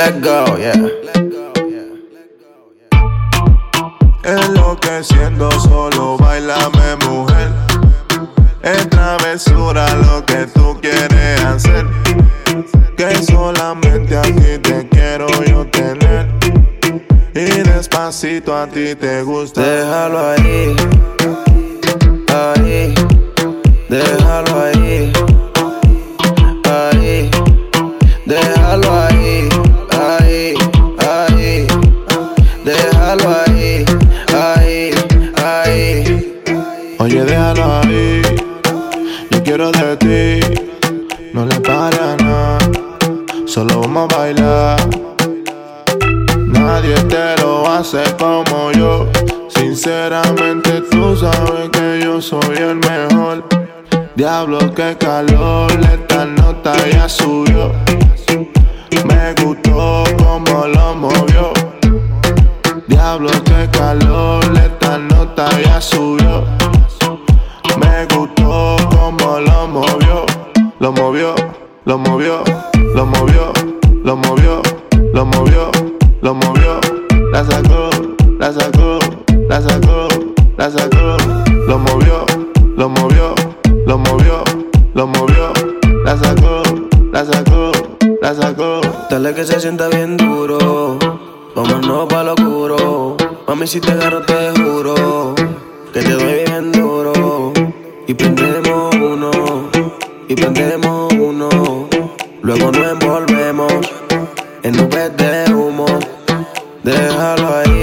Let's go, yeah. Enloqueciendo solo, bailame mujer. Es travesura lo que tú quieres hacer. Que solamente a ti te quiero yo tener. Y despacito a ti te gusta. Déjalo ahí, ahí, déjalo ahí, ahí, déjalo ahí, déjalo ahí, ahí, ahí. Oye, déjalo ahí. Yo quiero de ti. No le pare a nada. Solo vamos a bailar. Nadie te lo hace como yo. Sinceramente, tú sabes que yo soy el mejor. Diablo, qué calor. Esta nota ya subió. Subió. Me gustó como lo movió, lo movió, lo movió, lo movió, lo movió, lo movió, lo movió. La sacó, la sacó, la sacó, la sacó. Lo movió, lo movió, lo movió, lo movió. La sacó, la sacó, la sacó. Dale que se sienta bien duro. Vámonos pa' lo oscuro. Mami, si te agarro, te juro. Que te doy bien duro. Y prendemos uno. Y prendemos uno. Luego nos envolvemos. En nubes de humo. Déjalo ahí.